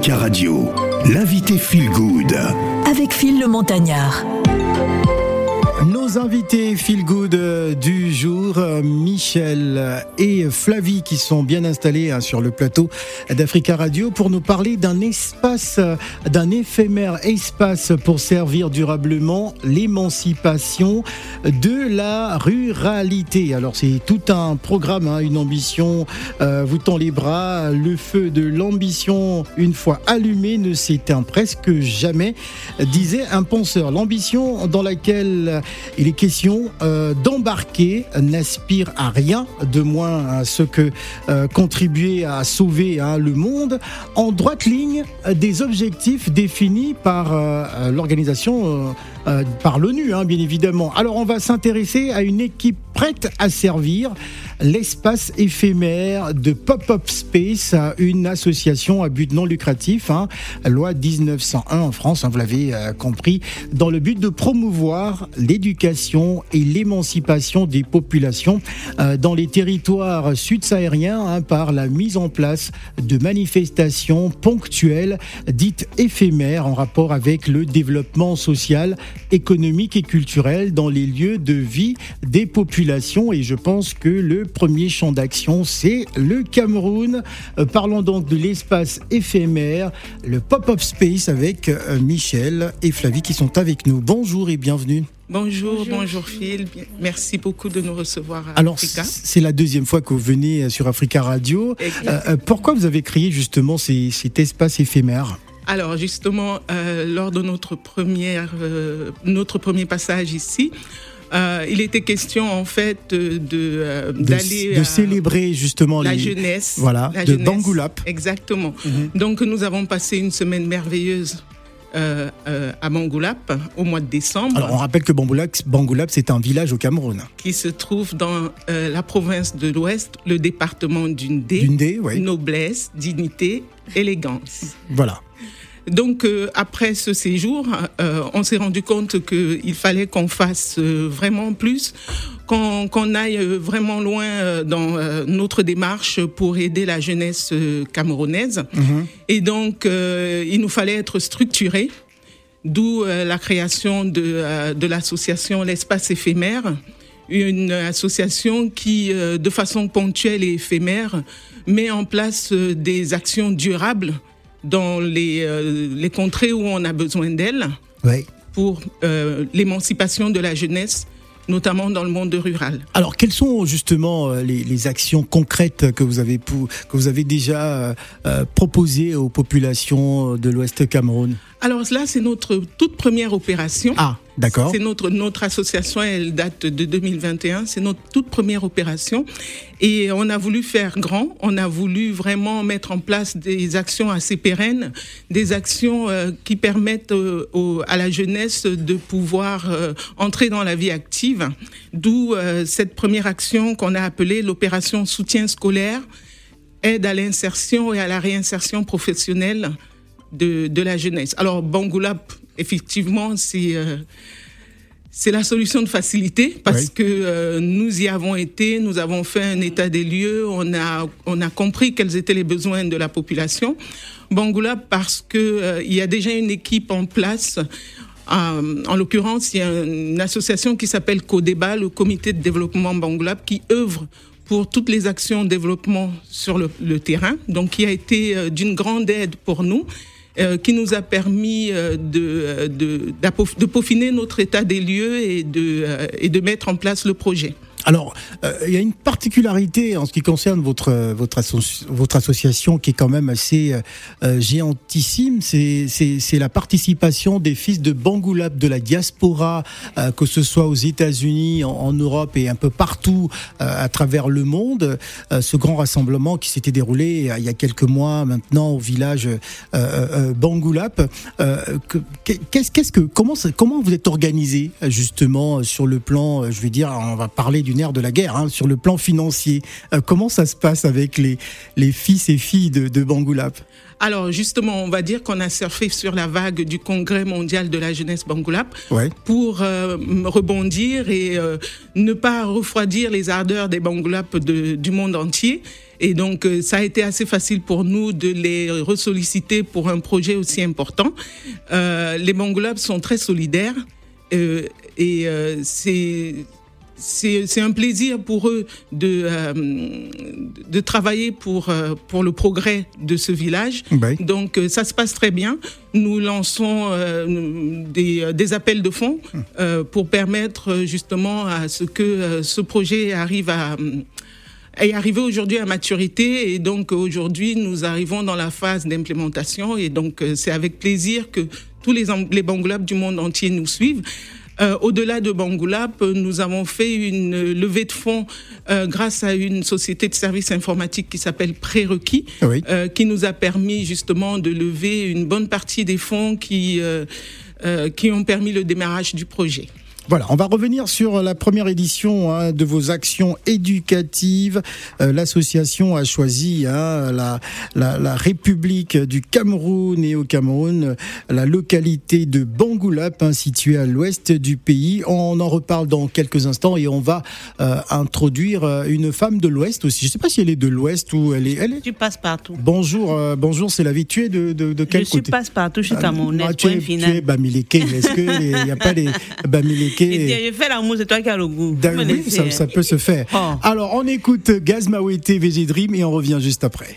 Radio, l'invité Feel Good. Avec Phil le Montagnard. Nos invités feel good euh, du jour, euh, Michel et Flavie qui sont bien installés hein, sur le plateau d'Africa Radio pour nous parler d'un espace, euh, d'un éphémère espace pour servir durablement l'émancipation de la ruralité. Alors c'est tout un programme, hein, une ambition, vous tend les bras, le feu de l'ambition une fois allumé ne s'éteint presque jamais, disait un penseur. L'ambition dans laquelle il est question euh, d'embarquer, n'aspire à rien de moins à ce que euh, contribuer à sauver hein, le monde en droite ligne des objectifs définis par euh, par l'ONU, hein, bien évidemment. Alors on va s'intéresser à une équipe prête à servir l'espace éphémère de Pop-Up Space, une association à but non lucratif, hein, loi 1901 en France, hein, vous l'avez euh, compris, dans le but de promouvoir l'éducation et l'émancipation des populations euh, dans les territoires sud-sahariens par la mise en place de manifestations ponctuelles dites éphémères en rapport avec le développement social, économique et culturel dans les lieux de vie des populations. Et je pense que le premier champ d'action, c'est le Cameroun. Euh, parlons donc de l'espace éphémère, le pop-up space avec euh, Michel et Flavie qui sont avec nous. Bonjour et bienvenue. Bonjour, bonjour, Phil. Merci beaucoup de nous recevoir à Alors, c'est la deuxième fois que vous venez sur Africa Radio. Euh, pourquoi vous avez créé justement cet espace éphémère? Alors justement, lors de notre, première, notre premier passage ici, euh, il était question en fait de euh, d'aller de, célébrer justement la jeunesse, voilà, de Bangoulap. Exactement. Mhm. Donc nous avons passé une semaine merveilleuse. Euh, à Bangoulap au mois de décembre. Alors on rappelle que Bangoulap, c'est un village au Cameroun. Qui se trouve dans la province de l'Ouest, le département d'Undé. oui. Noblesse, dignité, élégance. Voilà. Donc euh, après ce séjour, euh, on s'est rendu compte qu'il fallait qu'on fasse euh, vraiment plus, qu'on aille vraiment loin dans notre démarche pour aider la jeunesse camerounaise. Mhm. Et donc il nous fallait être structuré, d'où la création de, de l'association L'espace éphémère une association qui, de façon ponctuelle et éphémère, met en place des actions durables dans les, euh, les contrées où on a besoin d'elle pour euh, l'émancipation de la jeunesse notamment dans le monde rural. Alors, quelles sont justement euh, les, les actions concrètes que vous avez, que vous avez déjà proposées aux populations de l'Ouest Cameroun? Alors là, c'est notre toute première opération. Ah. D'accord. C'est notre, notre association, elle date de 2021. C'est notre toute première opération. Et on a voulu faire grand. On a voulu vraiment mettre en place des actions assez pérennes, des actions euh, qui permettent euh, à la jeunesse de pouvoir euh, entrer dans la vie active. D'où cette première action qu'on a appelée l'opération soutien scolaire, aide à l'insertion et à la réinsertion professionnelle de, de la jeunesse. Alors, Bangoulap, effectivement, c'est euh, c'est la solution de facilité parce que euh, nous y avons été, nous avons fait un état des lieux, on a on a compris quels étaient les besoins de la population. Bangoula parce que euh, il y a déjà une équipe en place. en l'occurrence, il y a une association qui s'appelle CODEBA, le Comité de développement Bangoulab, qui œuvre pour toutes les actions de développement sur le, le terrain, donc qui a été d'une grande aide pour nous euh, qui nous a permis euh, de, de, de, peaufiner notre état des lieux et de, euh, et de mettre en place le projet. Alors, euh, il y a une particularité en ce qui concerne votre votre, votre association qui est quand même assez euh, géantissime. C'est la participation des fils de Bangoulab de la diaspora, euh, que ce soit aux États-Unis, en, Europe et un peu partout à travers le monde. ce grand rassemblement qui s'était déroulé il y a quelques mois maintenant au village Bangoulap. qu'est-ce que comment comment vous êtes organisé justement sur le plan, je vais dire, on va parler du du nerf de la guerre hein, sur le plan financier. comment ça se passe avec les, les fils et filles de, de Bangoulap? Alors justement, on va dire qu'on a surfé sur la vague du Congrès mondial de la jeunesse Bangoulap pour rebondir et ne pas refroidir les ardeurs des Bangoulap du monde entier. Et donc, ça a été assez facile pour nous de les ressolliciter pour un projet aussi important. les Bangoulap sont très solidaires. Euh, et euh, c'est c'est un plaisir pour eux de, euh, de travailler pour, pour le progrès de ce village. Donc ça se passe très bien. Nous lançons des, des, appels de fonds pour permettre justement à ce que ce projet arrive à est arrivé aujourd'hui à maturité et donc aujourd'hui nous arrivons dans la phase d'implémentation et donc c'est avec plaisir que tous les, les Bangoulap du monde entier nous suivent. Euh, Au-delà de Bangoulap, nous avons fait une levée de fonds euh, grâce à une société de services informatiques qui s'appelle Prérequis, euh, qui nous a permis justement de lever une bonne partie des fonds qui, euh, euh, qui ont permis le démarrage du projet. Voilà, on va revenir sur la première édition hein, de vos actions éducatives. Euh, l'association a choisi hein, la, la, la, République du Cameroun et au Cameroun, la localité de Bangoulap, hein, située à l'ouest du pays. On en reparle dans quelques instants et on va euh, introduire euh, une femme de l'ouest aussi. Je ne sais pas si elle est de l'ouest ou elle est. Elle est... Tu passes partout. Bonjour, euh, bonjour, c'est la vie. Tu es de, de, de quel je côté Je passe partout, je suis camerounaise. Ah, tu, es, tu es Bamileke. Est-ce qu'il n'y a pas les Bamileke et je fais l'amour, c'est toi qui as le goût. Oui, ça, ça, peut se faire. Oh. Alors, on écoute Gaz Mawete, VG Dream, et on revient juste après.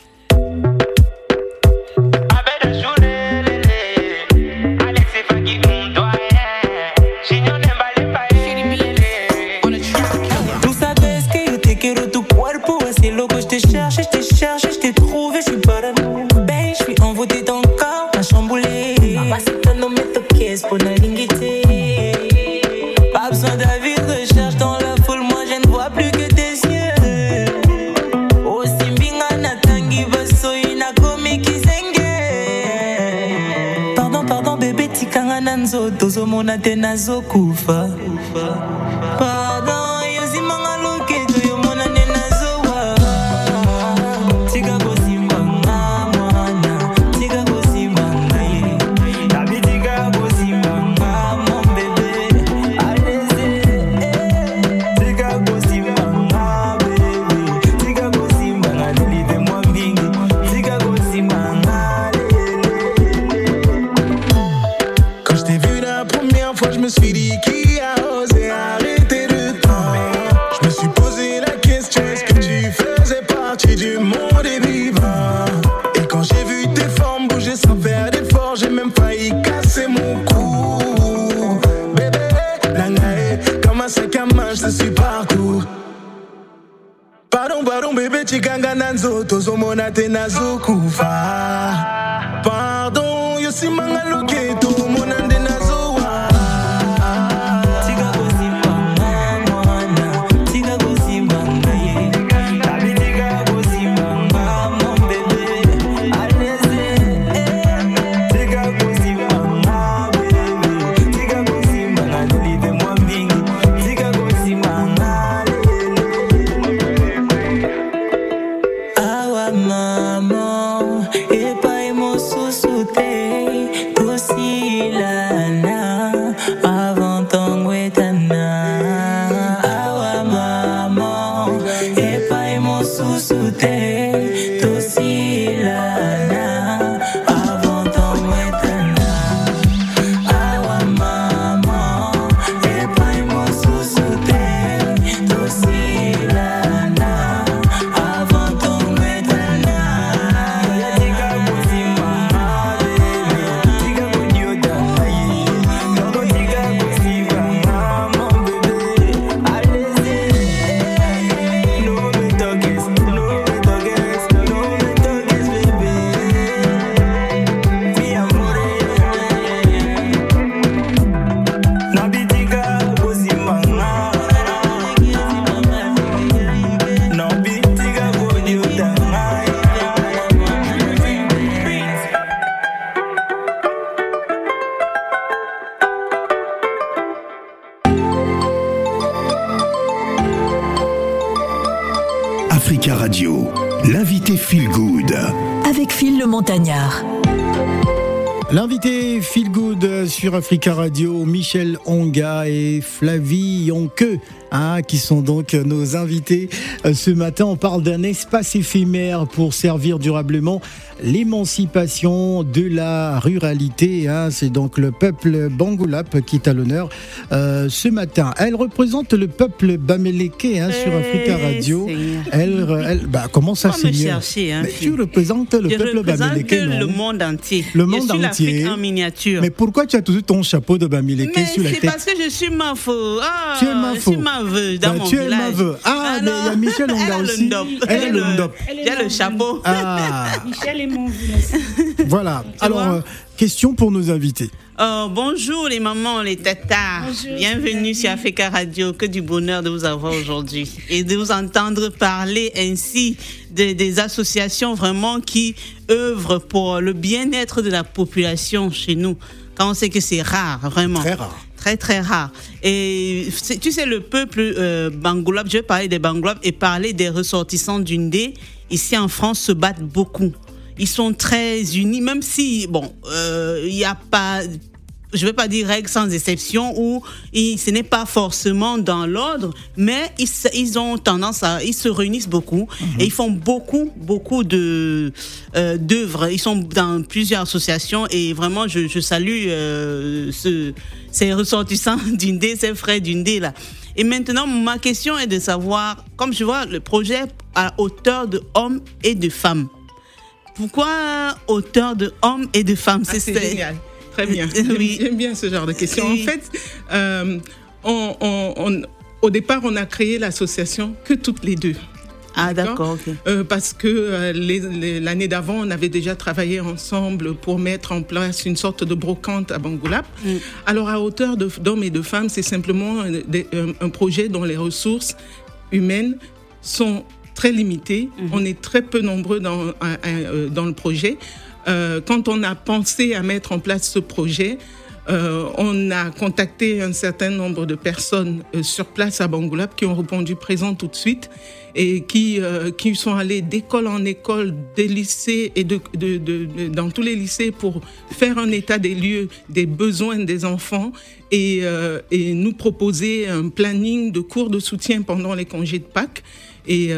nzoto ozomona te nazokufa. tomber be chikanga na nzoto tozomona kufa. nazokufa pardon yosimanga loketo sur Africa Radio, Michel Onga et Flavie Yonke, hein, qui sont donc nos invités. Euh, Ce matin, on parle d'un espace éphémère pour servir durablement l'émancipation de la ruralité. hein. C'est donc le peuple Bangoulap qui est à l'honneur euh, ce matin. Elle représente le peuple Baméleke hein, sur Africa Eh, Radio. Seigneur. Elle, elle- bah, comment ça, chercher, hein. Tu représentes le Je peuple représente Baméleke, le monde entier. Le monde je suis entier. en miniature. Mais pourquoi tu as toujours ton chapeau de Bamileke Mais sur la c'est tête parce que je suis mafo. Ah, Tu es mafo. Je suis maveu dans Bah, mon tu es village. maveu. Ah, mais il y a Michel Onga elle a aussi. Le ndop. Elle a le chapeau. Ah, Michel est mon vieux. voilà. Alors, euh, question pour nos invités. Oh, bonjour les mamans, les tatas. Bonjour. Bienvenue sur Africa Radio. Que du bonheur de vous avoir aujourd'hui et de vous entendre parler ainsi de- des associations vraiment qui œuvrent pour le bien-être de la population chez nous. Quand on sait que c'est rare, vraiment. Très rare. Très, très rare. Et tu sais, le peuple euh, je vais parler des Bangoulap et parler des ressortissants d'Undé, ici en France, se battent beaucoup. Ils sont très unis, même si, bon, euh, il n'y a pas, je ne vais pas dire règle sans exception, où ils- ce n'est pas forcément dans l'ordre, mais ils, ont tendance à, ils se réunissent beaucoup et ils font beaucoup, beaucoup de euh, d'œuvres. Ils sont dans plusieurs associations et vraiment, je, je salue euh, ce, ces ressortissants d'Undé, ces frères d'Undé là. Et maintenant, ma question est de savoir, comme je vois le projet à hauteur de hommes et de femmes. Pourquoi auteur de hommes et de femmes? Ah, c'est génial. Très bien. Oui. J'aime bien ce genre de questions. Oui. En fait, euh, on- on- on- au départ, on a créé l'association que toutes les deux. Ah d'accord, ok. Euh, parce que euh, l'année d'avant, on avait déjà travaillé ensemble pour mettre en place une sorte de brocante à Bangoulap. Mm. Alors, à hauteur d'hommes et de femmes, c'est simplement un, projet dont les ressources humaines sont très limitées. Mm-hmm. On est très peu nombreux dans, à- à- dans le projet. Euh, quand on a pensé à mettre en place ce projet, euh, on a contacté un certain nombre de personnes euh, sur place à Bangoulap qui ont répondu présent tout de suite et qui, qui sont allés d'école en école, des lycées et de, dans tous les lycées pour faire un état des lieux des besoins des enfants et, et nous proposer un planning de cours de soutien pendant les congés de Pâques. Et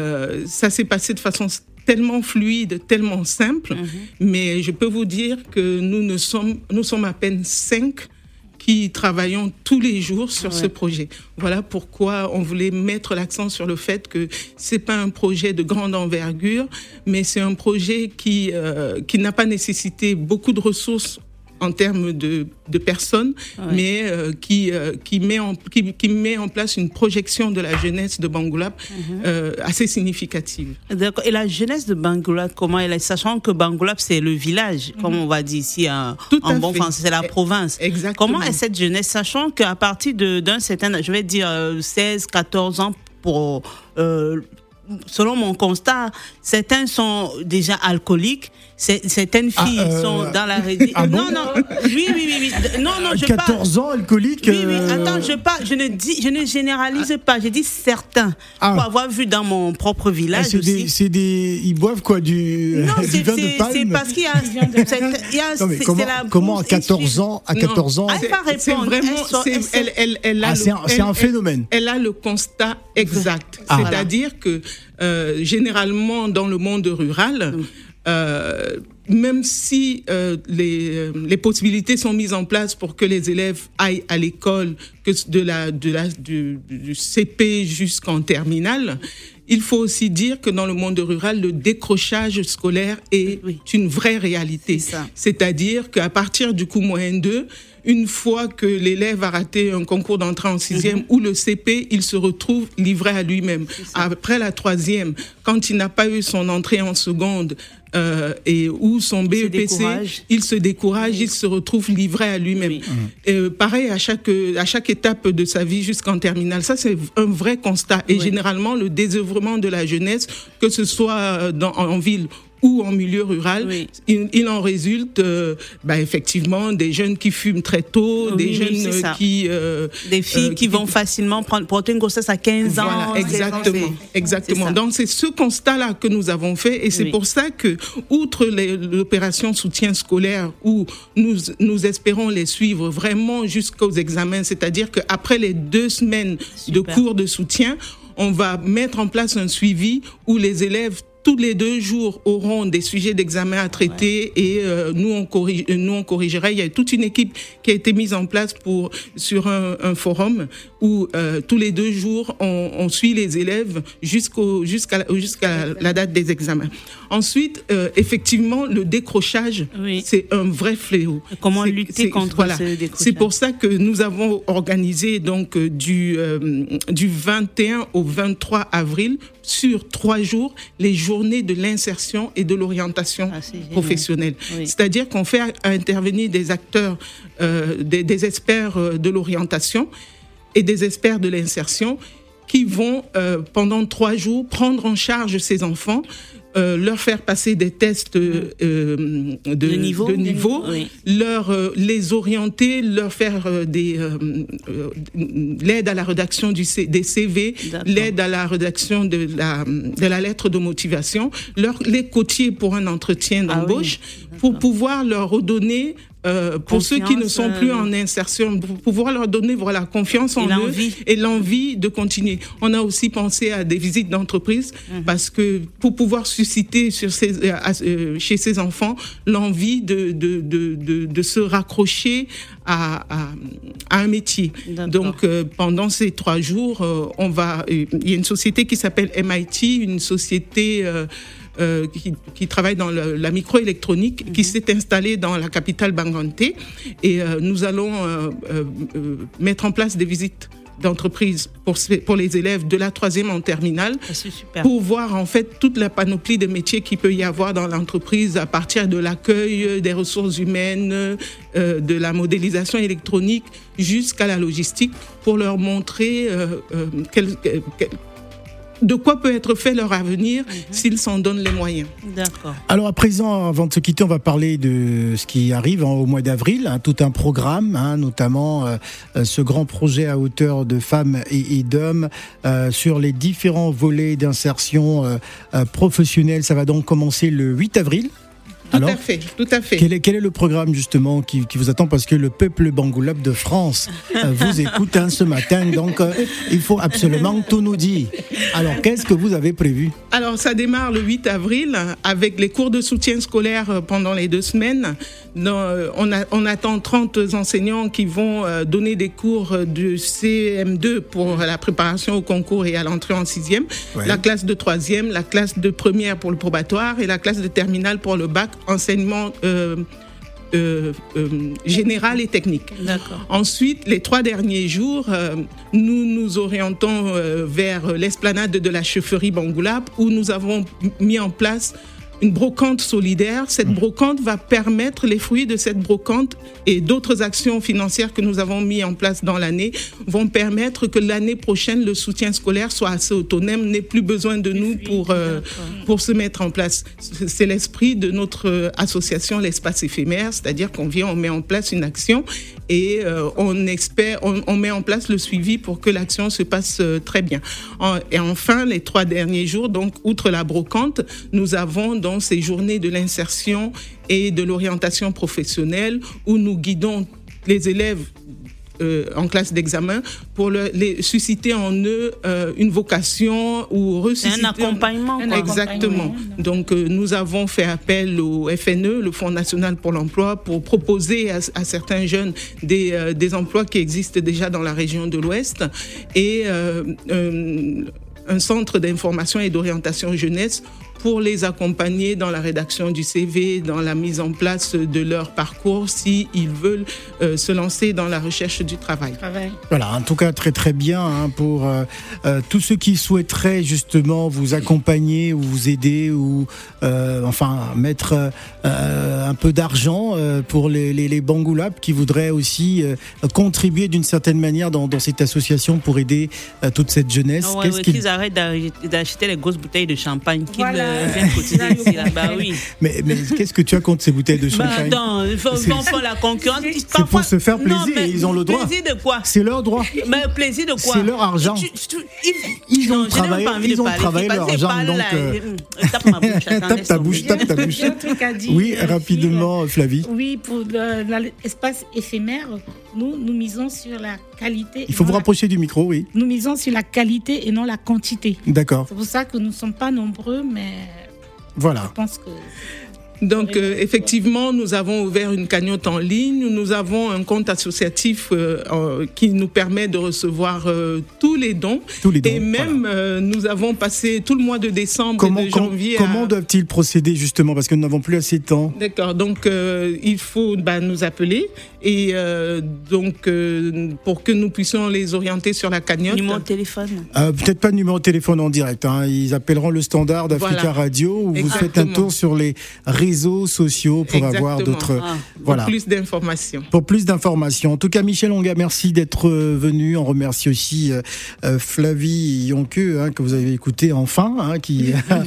ça s'est passé de façon tellement fluide, tellement simple, mais je peux vous dire que nous, ne sommes, nous sommes à peine cinq qui travaillons tous les jours sur ce projet. Voilà pourquoi on voulait mettre l'accent sur le fait que c'est pas un projet de grande envergure, mais c'est un projet qui euh, qui n'a pas nécessité beaucoup de ressources en termes de, de personnes, mais euh, qui, euh, qui, met en, qui, qui met en place une projection de la jeunesse de Bangoulap euh, assez significative. Et la jeunesse de Bangoulap, comment elle est? Sachant que Bangoulap, c'est le village, comme on va dire ici en, Mhm. Tout en à bon fait. français, c'est la Eh, province. exactement. Comment est cette jeunesse? Sachant qu'à partir d'un certain, je vais dire euh, 16, 14 ans, pour, selon mon constat, certains sont déjà alcooliques, certaines Ah, filles euh, sont dans la ah bon non, non, oui, oui, oui, oui. Non, non, je parle. 14 ans, alcoolique. Oui, oui, euh, attends, je parle, je ne dis, je ne généralise pas, je dis certains. Ah. Pour avoir vu dans mon propre ah, village c'est des, c'est des, ils boivent quoi du, Non, c'est vin de c'est- palme? c'est parce qu'il y a, c'est- il y a Non, mais c'est- comment, comment à bourse 14 essuie- ans, à 14 ans, Ah, Elle va C'est répondre. vraiment, Elle elle elle, elle, elle a Ah, le- c'est un- c'est elle- un phénomène. Elle, a le constat exact. Ah. C'est-à-dire que euh, généralement dans le monde rural, euh, même si euh, les, euh, les possibilités sont mises en place pour que les élèves aillent à l'école, que de la, de la, du, du CP jusqu'en terminale, il faut aussi dire que dans le monde rural, le décrochage scolaire est Oui. une vraie réalité. C'est-à-dire qu'à partir du coup moyen 2, une fois que l'élève a raté un concours d'entrée en sixième ou le CP, il se retrouve livré à lui-même. Après la troisième, quand il n'a pas eu son entrée en seconde euh, et ou son se BEPC, décourage. il se décourage, il se retrouve livré à lui-même. Oui. Euh, pareil à chaque à chaque étape de sa vie jusqu'en terminale. Ça c'est un vrai constat. Et Oui. généralement le désœuvrement de la jeunesse, que ce soit dans, en ville ou en milieu rural, Oui. il, il en résulte euh, bah, effectivement des jeunes qui fument très tôt, Oui, des jeunes ça. qui euh, Des filles euh, qui vont facilement prendre, porter une grossesse à 15 ans. voilà, 16 ans, exactement, exactement. Donc c'est ce constat-là que nous avons fait, et c'est pour ça que, outre l'opération soutien scolaire, où nous nous espérons les suivre vraiment jusqu'aux examens, c'est-à-dire qu'après les deux semaines de cours de soutien, on va mettre en place un suivi où les élèves tous les deux jours auront des sujets d'examen à traiter et euh, nous on corrige, nous on corrigera. Il y a toute une équipe qui a été mise en place pour sur un, un forum où euh, tous les deux jours on, on suit les élèves jusqu'au jusqu'à la- jusqu'à la date des examens. Ensuite, euh, effectivement, le décrochage, Oui. c'est un vrai fléau. Comment C'est- lutter contre voilà. ce décrochage? C'est pour ça que nous avons organisé donc euh, du euh, du 21 au 23 avril sur trois jours les de l'insertion et de l'orientation Ah, professionnelle. Oui. C'est-à-dire qu'on fait intervenir des acteurs, euh, des, des experts euh, de l'orientation et des experts de l'insertion qui vont euh, pendant trois jours prendre en charge ces enfants. Euh, leur faire passer des tests euh, euh, de, De niveau. de niveau, Oui. leur euh, les orienter, leur faire des l'aide à la rédaction du C- des CV, l'aide à la rédaction de la de la lettre de motivation, leur les coacher pour un entretien Ah oui. d'embauche, pour pouvoir leur redonner euh, pour ceux qui ne sont plus euh, en insertion, pour pouvoir leur donner voilà confiance en eux et l'envie de continuer. On a aussi pensé à des visites d'entreprise Mhm. parce que pour pouvoir susciter sur ces, euh, chez ces enfants l'envie de, de, de, de, de se raccrocher à, à, à un métier. Donc euh, pendant ces trois jours, on va. Il y a une société qui s'appelle MIT, une société. Euh, qui, qui travaille dans le- la microélectronique, Mhm. qui s'est installée dans la capitale Bangante. Et euh, nous allons euh, mettre en place des visites d'entreprise pour, les élèves de la troisième en terminale Ah, pour voir en fait toute la panoplie de métiers qu'il peut y avoir dans l'entreprise à partir de l'accueil, des ressources humaines, euh, de la modélisation électronique jusqu'à la logistique pour leur montrer euh, euh, quel- quel- quel- de quoi peut être fait leur avenir s'ils s'en donnent les moyens. D'accord. Alors à présent, avant de se quitter, on va parler de ce qui arrive hein, au mois d'avril, hein, tout un programme, hein, notamment euh, euh, ce grand projet à hauteur de femmes et, et d'hommes euh, sur les différents volets d'insertion euh, professionnelle. Ça va donc commencer le 8 avril. Tout Alors, à fait, tout à fait. quel est, quel est le programme justement qui, qui vous attend? Parce que le peuple bangoulab de France euh, vous écoute hein, ce matin, donc euh, il faut absolument tout nous dire. Alors qu'est-ce que vous avez prévu? Alors, ça démarre le 8 avril avec les cours de soutien scolaire euh, pendant les deux semaines. On, a- on attend 30 enseignants qui vont donner des cours de CM2 pour la préparation au concours et à l'entrée en sixième, Ouais. la classe de troisième, la classe de première pour le probatoire et la classe de terminale pour le bac, enseignement euh, euh, euh, général et technique. Ensuite, les trois derniers jours, euh, nous nous orientons vers l'esplanade de la chefferie Bangoulap où nous avons mis en place une brocante solidaire. Cette brocante va permettre les fruits de cette brocante et d'autres actions financières que nous avons mis en place dans l'année vont permettre que l'année prochaine le soutien scolaire soit assez autonome, n'ait plus besoin de nous pour euh, pour se mettre en place. C'est c'est l'esprit de notre euh, association l'espace éphémère, c'est-à-dire qu'on vient, on met en place une action et euh, on espère, on, met en place le suivi pour que l'action se passe euh, très bien. En- et enfin, les trois derniers jours, donc outre la brocante, nous avons dans ces journées de l'insertion et de l'orientation professionnelle où nous guidons les élèves euh, en classe d'examen pour le- les, susciter en eux euh, une vocation ou ressusciter un accompagnement. Un quoi. Exactement. Donc euh, nous avons fait appel au FNE, le Fonds national pour l'emploi, pour proposer à, à certains jeunes des, des emplois qui existent déjà dans la région de l'Ouest et un centre d'information et d'orientation jeunesse pour les accompagner dans la rédaction du CV, dans la mise en place de leur parcours s'ils veulent euh, se lancer dans la recherche du travail. Voilà, en tout cas très très bien hein, pour euh, euh, tous ceux qui souhaiteraient justement vous accompagner ou vous aider ou euh, enfin mettre euh, un peu d'argent euh, pour les, les, les Bangoulap qui voudraient aussi euh, contribuer d'une certaine manière dans, dans cette association pour aider euh, toute cette jeunesse. Ah ouais, Qu'est-ce ouais, qu'ils- arrêtent d'ach- d'acheter les grosses bouteilles de champagne. Voilà. Ici, là. Bah oui. Mais, mais qu'est-ce que tu as contre ces bouteilles de Bah champagne attends, il faut, la concurrence. C'est pour se faire plaisir, Non, mais ils ont le droit. Plaisir de quoi C'est leur droit. Mais plaisir de quoi C'est leur argent. Tu- tu- ils, Ils ont non, travaillé- même pas envie ils de ont parler. travaillé leur argent, donc, euh, et- Tape ma bouche. attends, tape ta bouche, tape ta bouche. Oui, euh, rapidement, Flavie. Oui, pour la- l'espace éphémère, nous, nous misons sur la qualité. Il faut vous rapprocher du micro, oui. Nous misons sur la qualité et non la quantité. D'accord. C'est pour ça que nous ne sommes pas nombreux, mais Voilà. Donc, euh, effectivement, nous avons ouvert une cagnotte en ligne. Nous avons un compte associatif euh, euh, qui nous permet de recevoir euh, tous les dons. Tous les dons, Et même, euh, nous avons passé tout le mois de décembre Comment, et de com- janvier comment à... doivent-ils procéder justement? Parce que nous n'avons plus assez de temps. D'accord, donc euh, il faut bah, nous appeler et euh, donc euh, pour que nous puissions les orienter sur la cagnotte. Numéro de téléphone. Euh, Peut-être pas de numéro de téléphone en direct. hein. Ils appelleront le standard d'Africa Voilà. Radio ou vous faites un tour sur les réseaux sociaux pour avoir d'autres. Ah. Voilà. Pour plus d'informations. Pour plus d'informations. En tout cas, Michel Onga, merci d'être euh, venu. On remercie aussi euh, euh, Flavie Yonque, hein, que vous avez écouté enfin, hein, qui a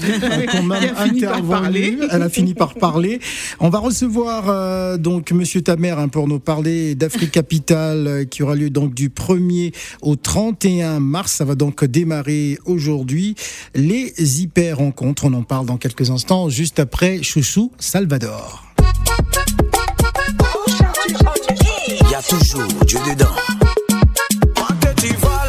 quand même intervenu. parler. Elle a fini par parler. On va recevoir euh, donc Monsieur Tamer hein, pour nous parler d'Afrique Capital euh, qui aura lieu donc du 1er au 31 mars. Ça va donc démarrer aujourd'hui. Les hyper rencontres, on en parle dans quelques instants, juste après Chouchou Salvador. y a toujours Dieu dedans. Moi que tu vois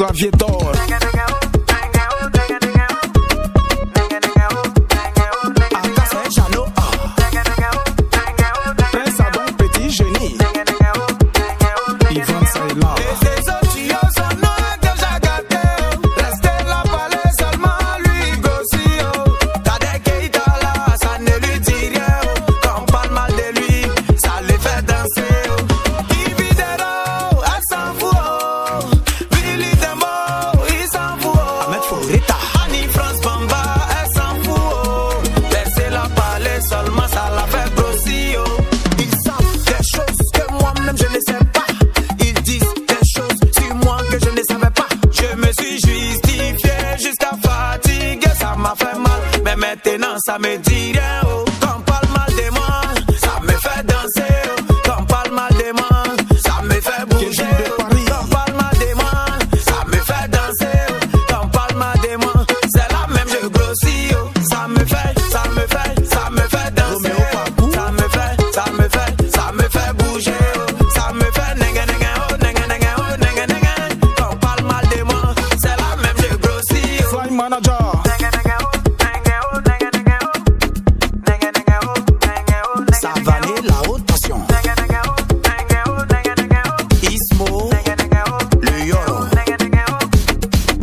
clavier. Justifié jusqu'à